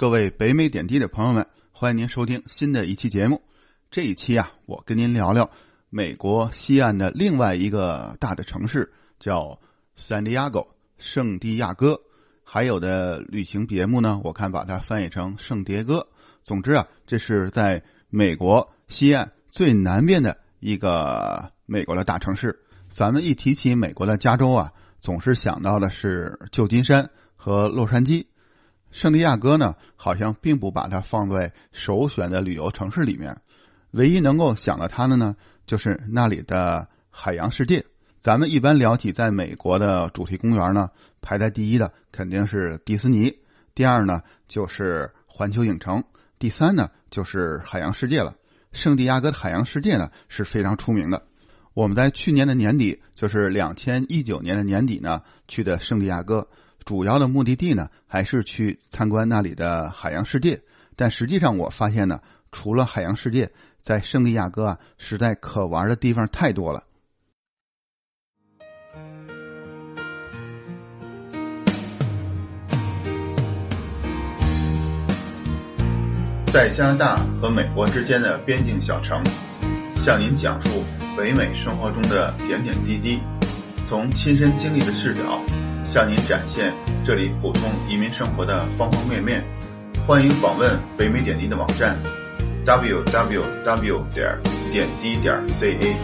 各位北美点滴的朋友们，欢迎您收听新的一期节目。这一期啊，我跟您聊聊美国西岸的另外一个大的城市，叫 San Diego 圣地亚哥。还有的旅行节目呢，我看把它翻译成圣迭戈。总之啊，这是在美国西岸最南边的一个美国的大城市。咱们一提起美国的加州啊，总是想到的是旧金山和洛杉矶。圣地亚哥呢，好像并不把它放在首选的旅游城市里面。唯一能够想到它的呢，就是那里的海洋世界。咱们一般聊起在美国的主题公园呢，排在第一的肯定是迪士尼，第二呢就是环球影城，第三呢就是海洋世界了。圣地亚哥的海洋世界呢是非常出名的。我们在去年的年底，就是两千一九年的年底呢，去的圣地亚哥。主要的目的地呢，还是去参观那里的海洋世界。但实际上，我发现呢，除了海洋世界，在圣地亚哥啊，实在可玩的地方太多了。在加拿大和美国之间的边境小城，向您讲述北美生活中的点点滴滴，从亲身经历的视角。向您展现这里普通移民生活的方方面面，欢迎访问北美点滴的网站：www. 点点滴点 ca。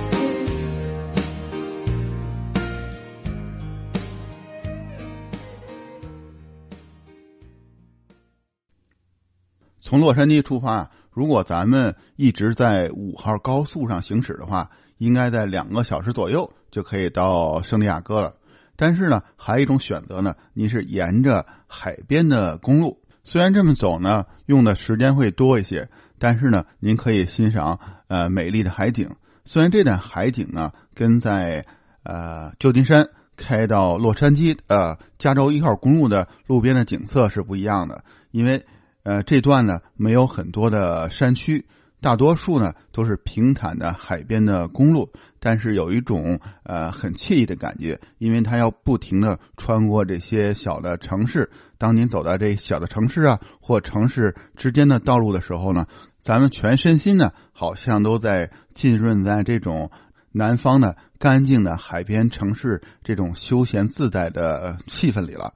从洛杉矶出发，如果咱们一直在五号高速上行驶的话，应该在两个小时左右就可以到圣地亚哥了。但是呢，还有一种选择呢，您是沿着海边的公路。虽然这么走呢，用的时间会多一些，但是呢，您可以欣赏呃美丽的海景。虽然这段海景呢，跟在呃旧金山开到洛杉矶呃加州一号公路的路边的景色是不一样的，因为呃这段呢没有很多的山区。大多数呢都是平坦的海边的公路，但是有一种呃很惬意的感觉，因为它要不停的穿过这些小的城市。当您走到这小的城市啊或城市之间的道路的时候呢，咱们全身心呢好像都在浸润在这种南方的干净的海边城市这种休闲自在的气氛里了。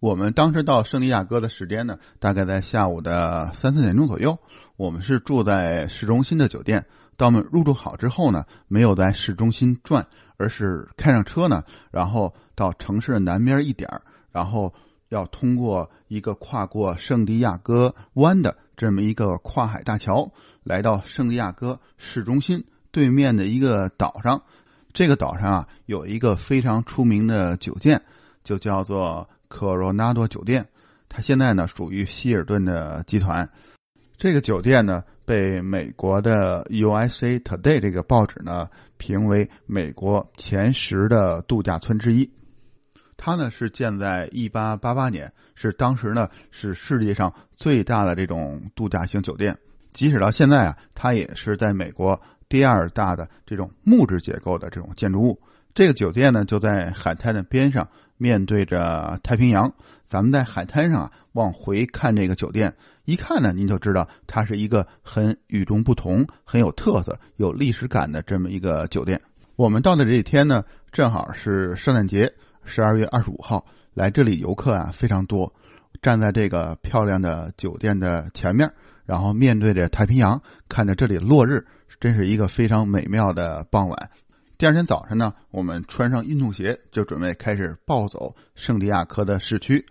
我们当时到圣地亚哥的时间呢，大概在下午的三四点钟左右。我们是住在市中心的酒店。当我们入住好之后呢，没有在市中心转，而是开上车呢，然后到城市的南边一点然后要通过一个跨过圣地亚哥湾的这么一个跨海大桥，来到圣地亚哥市中心对面的一个岛上。这个岛上啊，有一个非常出名的酒店，就叫做。科罗纳多酒店，它现在呢属于希尔顿的集团。这个酒店呢被美国的 USA Today 这个报纸呢评为美国前十的度假村之一。它呢是建在1888年，是当时呢是世界上最大的这种度假型酒店。即使到现在啊，它也是在美国第二大的这种木质结构的这种建筑物。这个酒店呢就在海滩的边上。面对着太平洋，咱们在海滩上啊，往回看这个酒店，一看呢，您就知道它是一个很与众不同、很有特色、有历史感的这么一个酒店。我们到的这一天呢，正好是圣诞节，十二月二十五号，来这里游客啊非常多。站在这个漂亮的酒店的前面，然后面对着太平洋，看着这里落日，真是一个非常美妙的傍晚。第二天早晨呢，我们穿上运动鞋就准备开始暴走圣地亚哥的市区。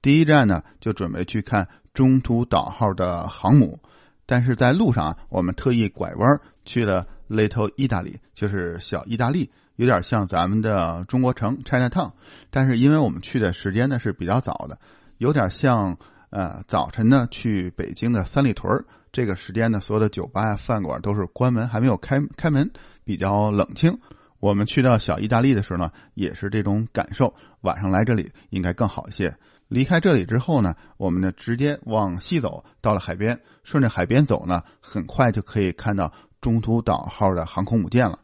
第一站呢，就准备去看中途岛号的航母。但是在路上啊，我们特意拐弯去了 Little Italy，就是小意大利，有点像咱们的中国城 China Town。但是因为我们去的时间呢是比较早的，有点像呃早晨呢去北京的三里屯儿这个时间呢，所有的酒吧呀、饭馆都是关门，还没有开开门。比较冷清。我们去到小意大利的时候呢，也是这种感受。晚上来这里应该更好一些。离开这里之后呢，我们呢直接往西走，到了海边，顺着海边走呢，很快就可以看到中途岛号的航空母舰了。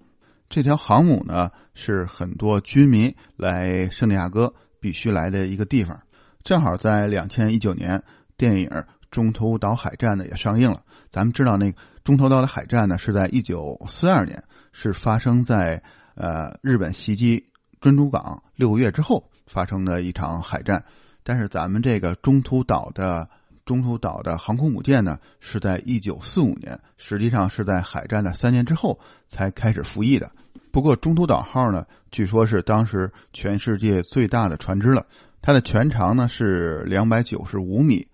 这条航母呢，是很多军民来圣地亚哥必须来的一个地方。正好在两千一九年电影《中途岛海战呢也上映了。咱们知道，那个中途岛的海战呢是在一九四二年，是发生在呃日本袭击珍珠港六个月之后发生的一场海战。但是咱们这个中途岛的中途岛的航空母舰呢，是在一九四五年，实际上是在海战的三年之后才开始服役的。不过中途岛号呢，据说是当时全世界最大的船只了。它的全长呢是两百九十五米，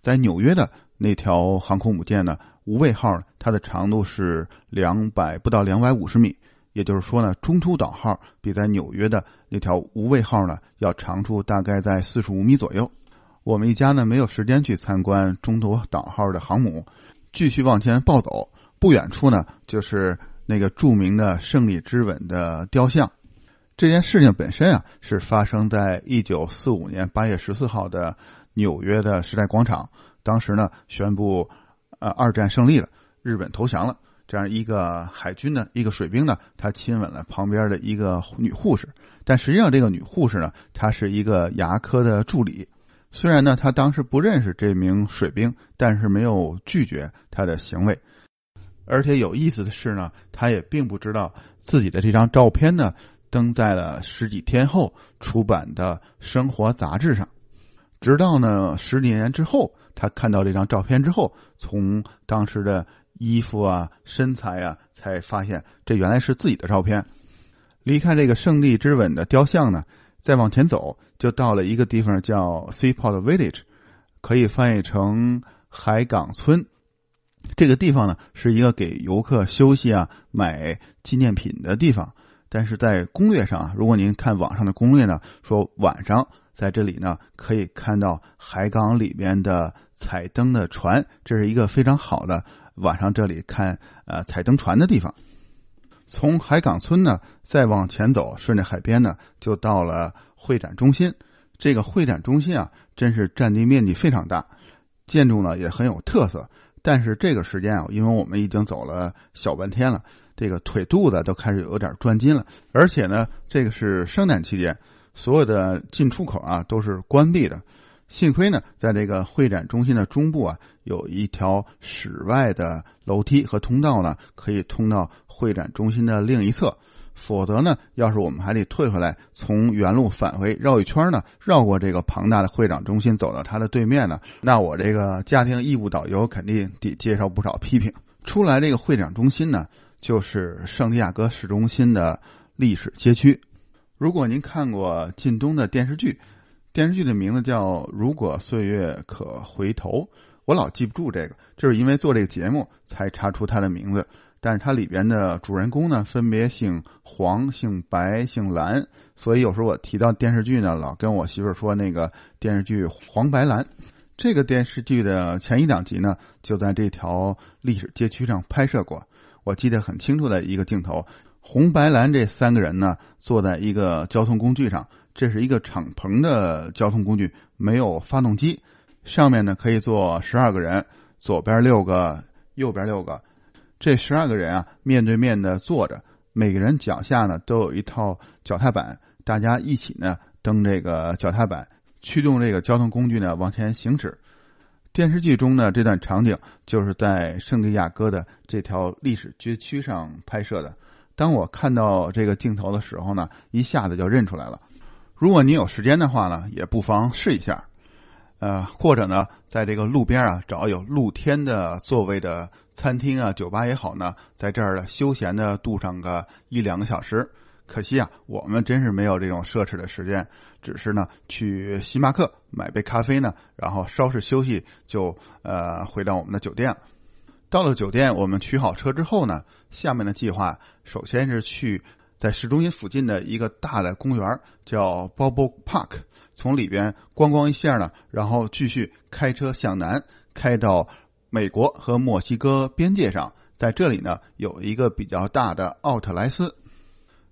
在纽约的那条航空母舰呢，无畏号，它的长度是两百不到两百五十米。也就是说呢，中途岛号比在纽约的那条无畏号呢要长出大概在四十五米左右。我们一家呢没有时间去参观中途岛号的航母，继续往前暴走，不远处呢就是那个著名的胜利之吻的雕像。这件事情本身啊，是发生在一九四五年八月十四号的纽约的时代广场。当时呢，宣布，呃，二战胜利了，日本投降了。这样一个海军的一个水兵呢，他亲吻了旁边的一个女护士。但实际上，这个女护士呢，她是一个牙科的助理。虽然呢，他当时不认识这名水兵，但是没有拒绝他的行为。而且有意思的是呢，他也并不知道自己的这张照片呢。登在了十几天后出版的生活杂志上，直到呢十几年之后，他看到这张照片之后，从当时的衣服啊、身材啊，才发现这原来是自己的照片。离开这个胜利之吻的雕像呢，再往前走，就到了一个地方叫 Seaport Village，可以翻译成海港村。这个地方呢，是一个给游客休息啊、买纪念品的地方。但是在攻略上啊，如果您看网上的攻略呢，说晚上在这里呢可以看到海港里边的彩灯的船，这是一个非常好的晚上这里看呃彩灯船的地方。从海港村呢再往前走，顺着海边呢就到了会展中心。这个会展中心啊，真是占地面积非常大，建筑呢也很有特色。但是这个时间啊，因为我们已经走了小半天了。这个腿肚子都开始有点转筋了，而且呢，这个是圣诞期间，所有的进出口啊都是关闭的。幸亏呢，在这个会展中心的中部啊，有一条室外的楼梯和通道呢，可以通到会展中心的另一侧。否则呢，要是我们还得退回来，从原路返回绕一圈呢，绕过这个庞大的会展中心，走到它的对面呢，那我这个家庭义务导游肯定得接受不少批评。出来这个会展中心呢。就是圣地亚哥市中心的历史街区。如果您看过靳东的电视剧，电视剧的名字叫《如果岁月可回头》，我老记不住这个，就是因为做这个节目才查出它的名字。但是它里边的主人公呢，分别姓黄、姓白、姓蓝，所以有时候我提到电视剧呢，老跟我媳妇说那个电视剧《黄白蓝》。这个电视剧的前一两集呢，就在这条历史街区上拍摄过。我记得很清楚的一个镜头，红白蓝这三个人呢，坐在一个交通工具上，这是一个敞篷的交通工具，没有发动机，上面呢可以坐十二个人，左边六个，右边六个，这十二个人啊面对面的坐着，每个人脚下呢都有一套脚踏板，大家一起呢蹬这个脚踏板，驱动这个交通工具呢往前行驶。电视剧中呢，这段场景就是在圣地亚哥的这条历史街区上拍摄的。当我看到这个镜头的时候呢，一下子就认出来了。如果您有时间的话呢，也不妨试一下，呃，或者呢，在这个路边啊找有露天的座位的餐厅啊、酒吧也好呢，在这儿呢休闲的度上个一两个小时。可惜啊，我们真是没有这种奢侈的时间，只是呢去星巴克买杯咖啡呢，然后稍事休息就呃回到我们的酒店了。到了酒店，我们取好车之后呢，下面的计划首先是去在市中心附近的一个大的公园叫 Bobo Park，从里边观光一下呢，然后继续开车向南，开到美国和墨西哥边界上，在这里呢有一个比较大的奥特莱斯。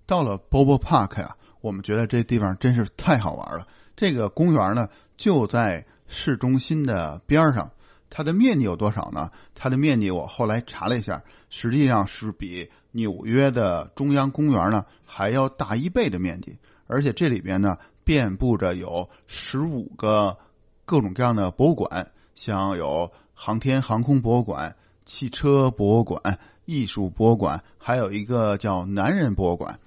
到了 Bobo Park 呀，我们觉得这地方真是太好玩了。这个公园呢就在市中心的边上，它的面积有多少呢？它的面积我后来查了一下，实际上是比纽约的中央公园呢还要大一倍的面积。而且这里边呢遍布着有十五个各种各样的博物馆，像有航天航空博物馆、汽车博物馆、艺术博物馆，还有一个叫男人博物馆。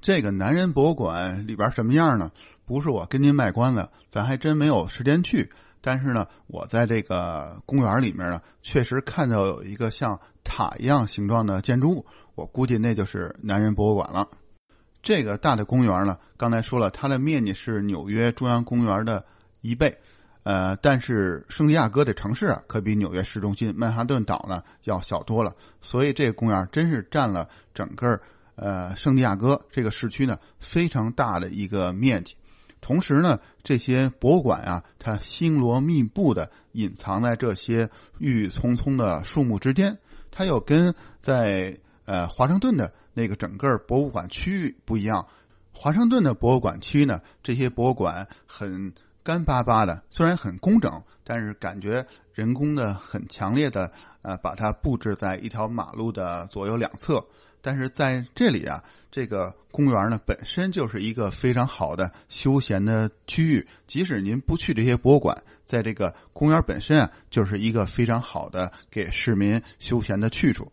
这个男人博物馆里边什么样呢？不是我跟您卖关子，咱还真没有时间去。但是呢，我在这个公园里面呢，确实看到有一个像塔一样形状的建筑物，我估计那就是男人博物馆了。这个大的公园呢，刚才说了，它的面积是纽约中央公园的一倍，呃，但是圣地亚哥的城市啊，可比纽约市中心曼哈顿岛呢要小多了，所以这个公园真是占了整个呃圣地亚哥这个市区呢非常大的一个面积。同时呢，这些博物馆啊，它星罗密布的隐藏在这些郁郁葱葱的树木之间。它又跟在呃华盛顿的那个整个博物馆区域不一样。华盛顿的博物馆区呢，这些博物馆很干巴巴的，虽然很工整，但是感觉人工的很强烈的呃把它布置在一条马路的左右两侧。但是在这里啊，这个公园呢本身就是一个非常好的休闲的区域。即使您不去这些博物馆，在这个公园本身啊，就是一个非常好的给市民休闲的去处。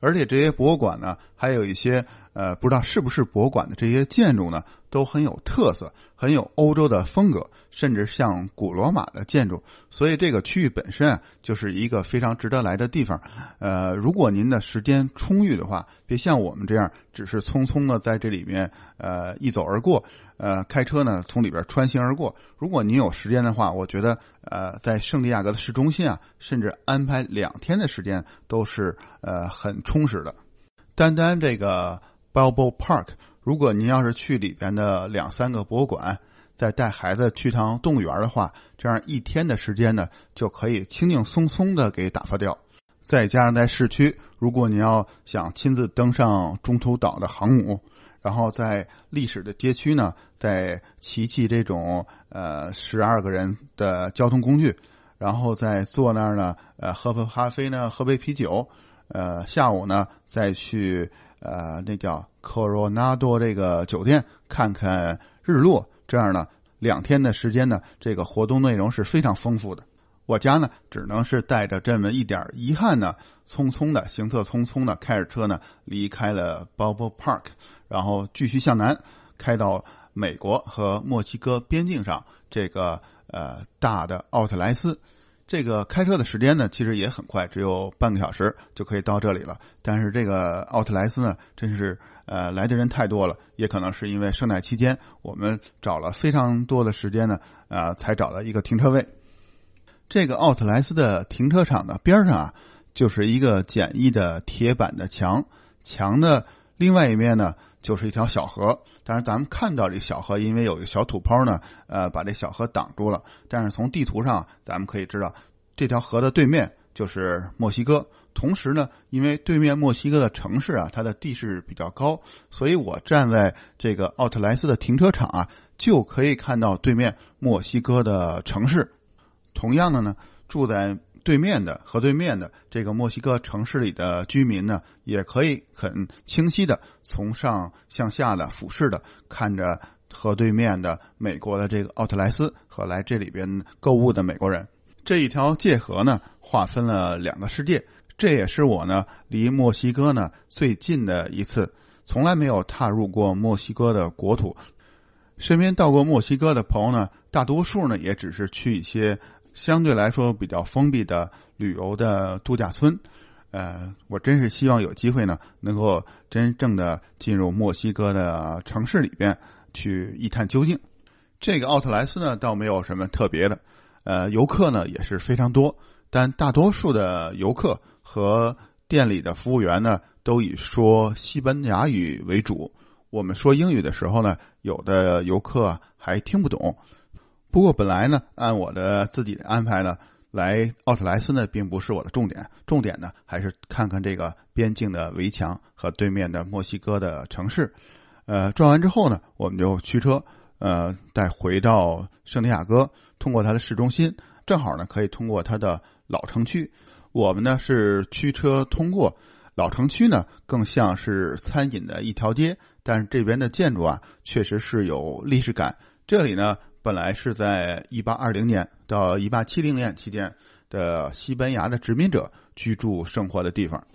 而且这些博物馆呢，还有一些呃不知道是不是博物馆的这些建筑呢，都很有特色，很有欧洲的风格。甚至像古罗马的建筑，所以这个区域本身啊，就是一个非常值得来的地方。呃，如果您的时间充裕的话，别像我们这样只是匆匆的在这里面呃一走而过，呃，开车呢从里边穿行而过。如果您有时间的话，我觉得呃在圣地亚哥的市中心啊，甚至安排两天的时间都是呃很充实的。单单这个 Balboa Park，如果您要是去里边的两三个博物馆。再带孩子去趟动物园的话，这样一天的时间呢，就可以轻轻松松的给打发掉。再加上在市区，如果你要想亲自登上中途岛的航母，然后在历史的街区呢，再骑骑这种呃十二个人的交通工具，然后再坐那儿呢，呃喝杯咖啡呢，喝杯啤酒，呃下午呢再去呃那叫 Coronado 这个酒店看看日落。这样呢，两天的时间呢，这个活动内容是非常丰富的。我家呢，只能是带着这么一点遗憾呢，匆匆的行色匆匆的开着车呢，离开了 b o b b Park，然后继续向南，开到美国和墨西哥边境上这个呃大的奥特莱斯。这个开车的时间呢，其实也很快，只有半个小时就可以到这里了。但是这个奥特莱斯呢，真是。呃，来的人太多了，也可能是因为圣诞期间，我们找了非常多的时间呢，啊，才找到一个停车位。这个奥特莱斯的停车场的边上啊，就是一个简易的铁板的墙，墙的另外一面呢，就是一条小河。但是咱们看到这小河，因为有一个小土坡呢，呃，把这小河挡住了。但是从地图上，咱们可以知道，这条河的对面就是墨西哥。同时呢，因为对面墨西哥的城市啊，它的地势比较高，所以我站在这个奥特莱斯的停车场啊，就可以看到对面墨西哥的城市。同样的呢，住在对面的河对面的这个墨西哥城市里的居民呢，也可以很清晰的从上向下的俯视的看着河对面的美国的这个奥特莱斯和来这里边购物的美国人。这一条界河呢，划分了两个世界。这也是我呢离墨西哥呢最近的一次，从来没有踏入过墨西哥的国土。身边到过墨西哥的朋友呢，大多数呢也只是去一些相对来说比较封闭的旅游的度假村。呃，我真是希望有机会呢，能够真正的进入墨西哥的城市里边去一探究竟。这个奥特莱斯呢，倒没有什么特别的，呃，游客呢也是非常多，但大多数的游客。和店里的服务员呢，都以说西班牙语为主。我们说英语的时候呢，有的游客还听不懂。不过本来呢，按我的自己的安排呢，来奥特莱斯呢，并不是我的重点。重点呢，还是看看这个边境的围墙和对面的墨西哥的城市。呃，转完之后呢，我们就驱车，呃，再回到圣地亚哥，通过它的市中心，正好呢，可以通过它的老城区。我们呢是驱车通过老城区呢，更像是餐饮的一条街，但是这边的建筑啊，确实是有历史感。这里呢本来是在一八二零年到一八七零年期间的西班牙的殖民者居住生活的地方。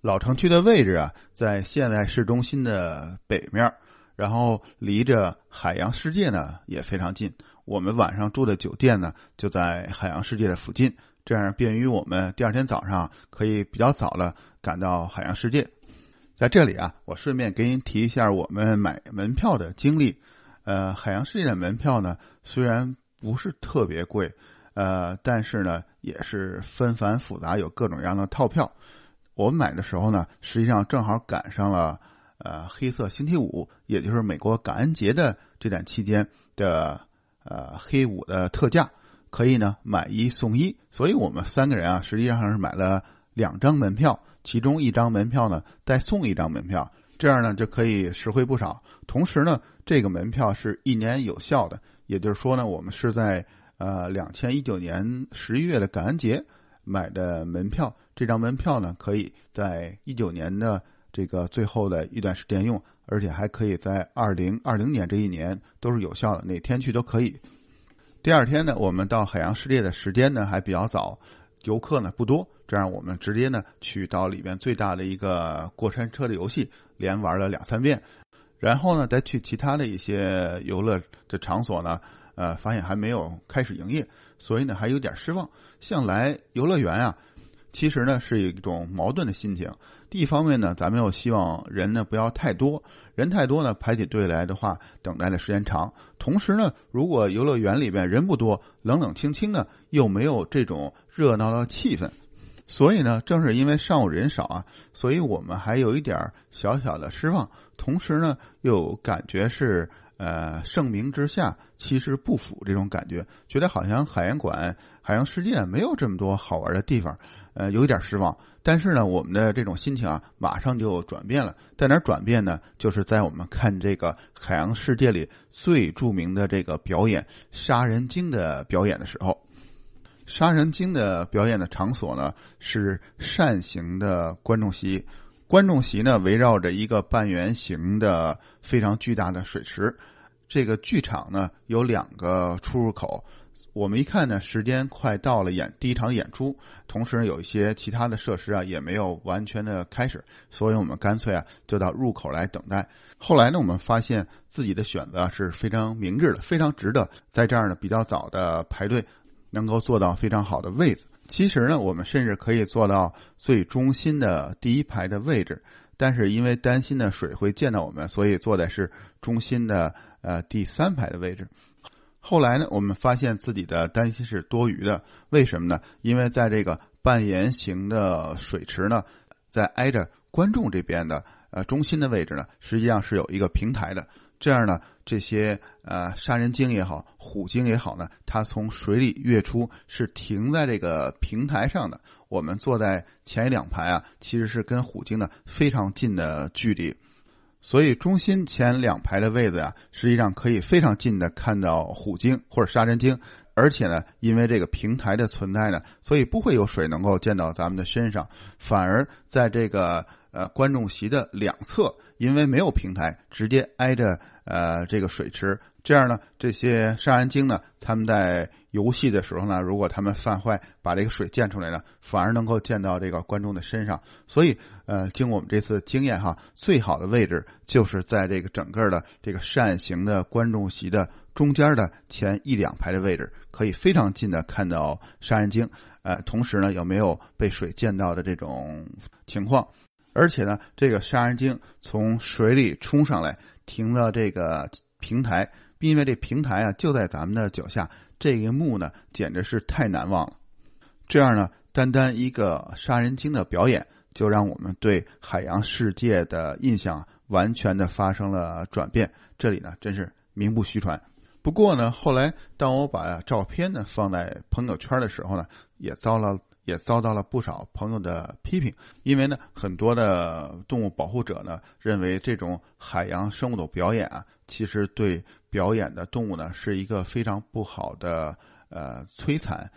老城区的位置啊，在现在市中心的北面，然后离着海洋世界呢也非常近。我们晚上住的酒店呢就在海洋世界的附近，这样便于我们第二天早上可以比较早了赶到海洋世界。在这里啊，我顺便给您提一下我们买门票的经历。呃，海洋世界的门票呢，虽然不是特别贵，呃，但是呢也是纷繁复杂，有各种各样的套票。我们买的时候呢，实际上正好赶上了呃黑色星期五，也就是美国感恩节的这段期间的呃黑五的特价，可以呢买一送一。所以我们三个人啊，实际上是买了两张门票，其中一张门票呢再送一张门票，这样呢就可以实惠不少。同时呢，这个门票是一年有效的，也就是说呢，我们是在呃两千一九年十一月的感恩节买的门票。这张门票呢，可以在一九年的这个最后的一段时间用，而且还可以在二零二零年这一年都是有效的，哪天去都可以。第二天呢，我们到海洋世界的时间呢还比较早，游客呢不多，这样我们直接呢去到里边最大的一个过山车的游戏，连玩了两三遍，然后呢再去其他的一些游乐的场所呢，呃，发现还没有开始营业，所以呢还有点失望。像来游乐园啊。其实呢是一种矛盾的心情。第一方面呢，咱们又希望人呢不要太多，人太多呢排起队来的话，等待的时间长。同时呢，如果游乐园里边人不多，冷冷清清的，又没有这种热闹的气氛。所以呢，正是因为上午人少啊，所以我们还有一点小小的失望。同时呢，又感觉是呃盛名之下其实不符这种感觉，觉得好像海洋馆、海洋世界没有这么多好玩的地方。呃，有一点失望，但是呢，我们的这种心情啊，马上就转变了。在哪转变呢？就是在我们看这个海洋世界里最著名的这个表演——杀人鲸的表演的时候。杀人鲸的表演的场所呢，是扇形的观众席，观众席呢围绕着一个半圆形的非常巨大的水池。这个剧场呢有两个出入口。我们一看呢，时间快到了演第一场演出，同时有一些其他的设施啊也没有完全的开始，所以我们干脆啊就到入口来等待。后来呢，我们发现自己的选择是非常明智的，非常值得在这儿呢比较早的排队，能够坐到非常好的位置。其实呢，我们甚至可以坐到最中心的第一排的位置，但是因为担心呢水会溅到我们，所以坐的是中心的呃第三排的位置。后来呢，我们发现自己的担心是多余的。为什么呢？因为在这个半圆形的水池呢，在挨着观众这边的呃中心的位置呢，实际上是有一个平台的。这样呢，这些呃杀人鲸也好，虎鲸也好呢，它从水里跃出是停在这个平台上的。我们坐在前一两排啊，其实是跟虎鲸呢非常近的距离。所以中心前两排的位子呀，实际上可以非常近的看到虎鲸或者杀人鲸，而且呢，因为这个平台的存在呢，所以不会有水能够溅到咱们的身上，反而在这个呃观众席的两侧，因为没有平台，直接挨着呃这个水池，这样呢，这些杀人鲸呢，他们在。游戏的时候呢，如果他们犯坏，把这个水溅出来呢，反而能够溅到这个观众的身上。所以，呃，经我们这次经验哈，最好的位置就是在这个整个的这个扇形的观众席的中间的前一两排的位置，可以非常近的看到杀人鲸，呃，同时呢，有没有被水溅到的这种情况？而且呢，这个杀人鲸从水里冲上来，停到这个平台，因为这平台啊就在咱们的脚下。这一幕呢，简直是太难忘了。这样呢，单单一个杀人鲸的表演，就让我们对海洋世界的印象完全的发生了转变。这里呢，真是名不虚传。不过呢，后来当我把照片呢放在朋友圈的时候呢，也遭了也遭到了不少朋友的批评。因为呢，很多的动物保护者呢，认为这种海洋生物的表演啊，其实对。表演的动物呢，是一个非常不好的呃摧残。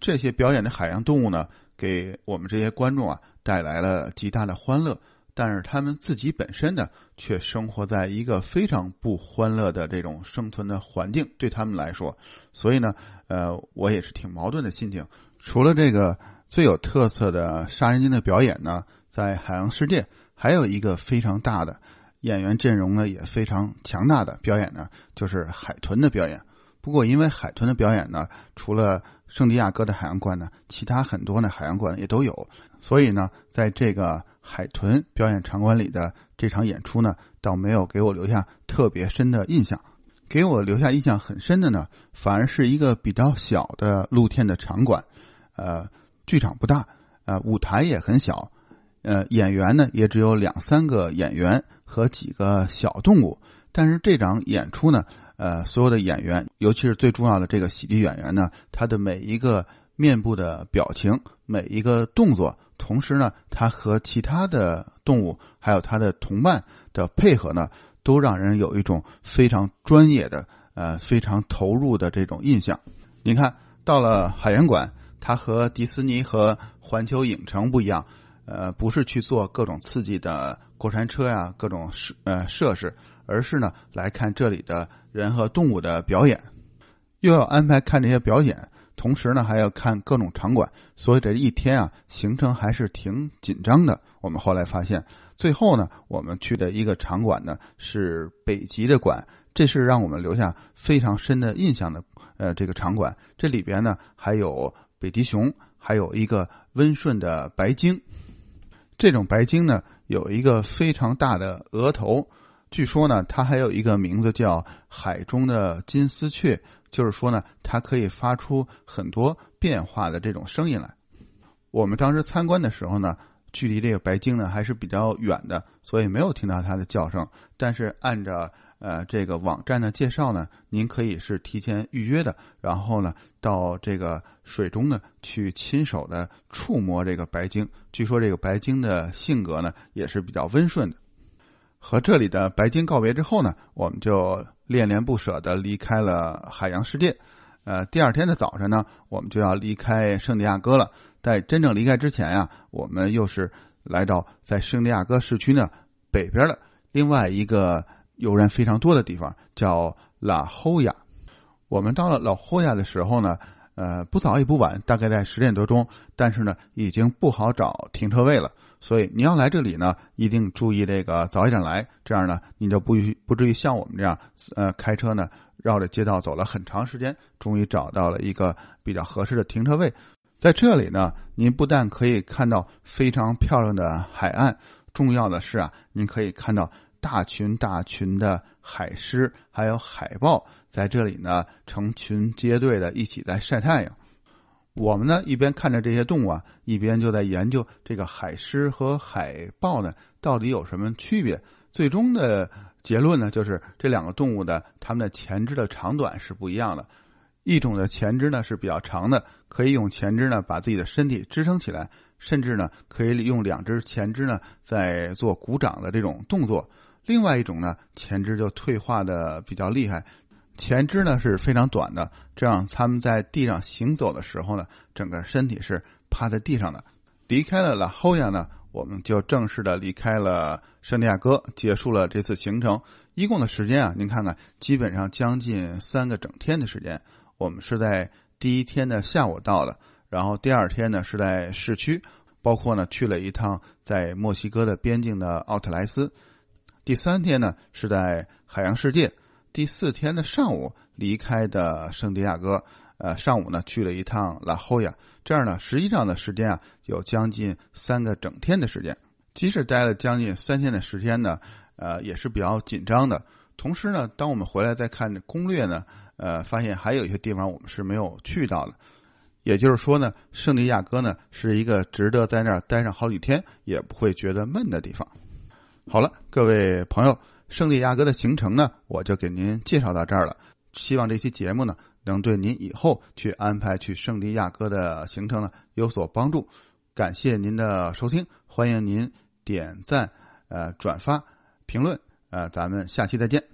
这些表演的海洋动物呢，给我们这些观众啊带来了极大的欢乐，但是他们自己本身呢，却生活在一个非常不欢乐的这种生存的环境，对他们来说。所以呢，呃，我也是挺矛盾的心情。除了这个最有特色的杀人鲸的表演呢，在海洋世界还有一个非常大的演员阵容呢，也非常强大的表演呢，就是海豚的表演。不过，因为海豚的表演呢，除了圣地亚哥的海洋馆呢，其他很多呢海洋馆也都有，所以呢，在这个海豚表演场馆里的这场演出呢，倒没有。给我留下特别深的印象。给我留下印象很深的呢，反而是一个比较小的露天的场馆，呃，剧场不大，呃，舞台也很小，呃，演员呢也只有两三个演员和几个小动物。但是这场演出呢，呃，所有的演员，尤其是最重要的这个喜剧演员呢，他的每一个面部的表情，每一个动作，同时呢，他和其他的动物还有他的同伴的配合呢。都让人有一种非常专业的、呃非常投入的这种印象。你看到了海洋馆，它和迪士尼和环球影城不一样，呃，不是去做各种刺激的过山车呀、各种设呃设施，而是呢来看这里的人和动物的表演，又要安排看这些表演，同时呢还要看各种场馆，所以这一天啊行程还是挺紧张的。我们后来发现。最后呢，我们去的一个场馆呢是北极的馆，这是让我们留下非常深的印象的。呃，这个场馆这里边呢还有北极熊，还有一个温顺的白鲸。这种白鲸呢有一个非常大的额头，据说呢它还有一个名字叫海中的金丝雀，就是说呢它可以发出很多变化的这种声音来。我们当时参观的时候呢。距离这个白鲸呢还是比较远的，所以没有听到它的叫声。但是按照呃这个网站的介绍呢，您可以是提前预约的，然后呢到这个水中呢去亲手的触摸这个白鲸。据说这个白鲸的性格呢也是比较温顺的。和这里的白鲸告别之后呢，我们就恋恋不舍的离开了海洋世界。呃，第二天的早晨呢，我们就要离开圣地亚哥了。在真正离开之前呀，我们又是来到在圣地亚哥市区呢北边的另外一个游人非常多的地方，叫拉霍亚。我们到了拉霍亚的时候呢，呃，不早也不晚，大概在十点多钟，但是呢，已经不好找停车位了。所以你要来这里呢，一定注意这个早一点来，这样呢，你就不不至于像我们这样，呃，开车呢绕着街道走了很长时间，终于找到了一个比较合适的停车位。在这里呢，您不但可以看到非常漂亮的海岸，重要的是啊，您可以看到大群大群的海狮，还有海豹在这里呢，成群结队的一起在晒太阳。我们呢，一边看着这些动物啊，一边就在研究这个海狮和海豹呢到底有什么区别。最终的结论呢，就是这两个动物的它们的前肢的长短是不一样的。一种的前肢呢是比较长的，可以用前肢呢把自己的身体支撑起来，甚至呢可以用两只前肢呢在做鼓掌的这种动作。另外一种呢前肢就退化的比较厉害，前肢呢是非常短的，这样他们在地上行走的时候呢，整个身体是趴在地上的。离开了拉霍亚呢，我们就正式的离开了圣地亚哥，结束了这次行程。一共的时间啊，您看看，基本上将近三个整天的时间。我们是在第一天的下午到的，然后第二天呢是在市区，包括呢去了一趟在墨西哥的边境的奥特莱斯。第三天呢是在海洋世界，第四天的上午离开的圣地亚哥，呃，上午呢去了一趟拉霍亚。这样呢，实际上的时间啊有将近三个整天的时间。即使待了将近三天的时间呢，呃，也是比较紧张的。同时呢，当我们回来再看攻略呢。呃，发现还有一些地方我们是没有去到的，也就是说呢，圣地亚哥呢是一个值得在那儿待上好几天也不会觉得闷的地方。好了，各位朋友，圣地亚哥的行程呢，我就给您介绍到这儿了。希望这期节目呢，能对您以后去安排去圣地亚哥的行程呢有所帮助。感谢您的收听，欢迎您点赞、呃转发、评论，呃，咱们下期再见。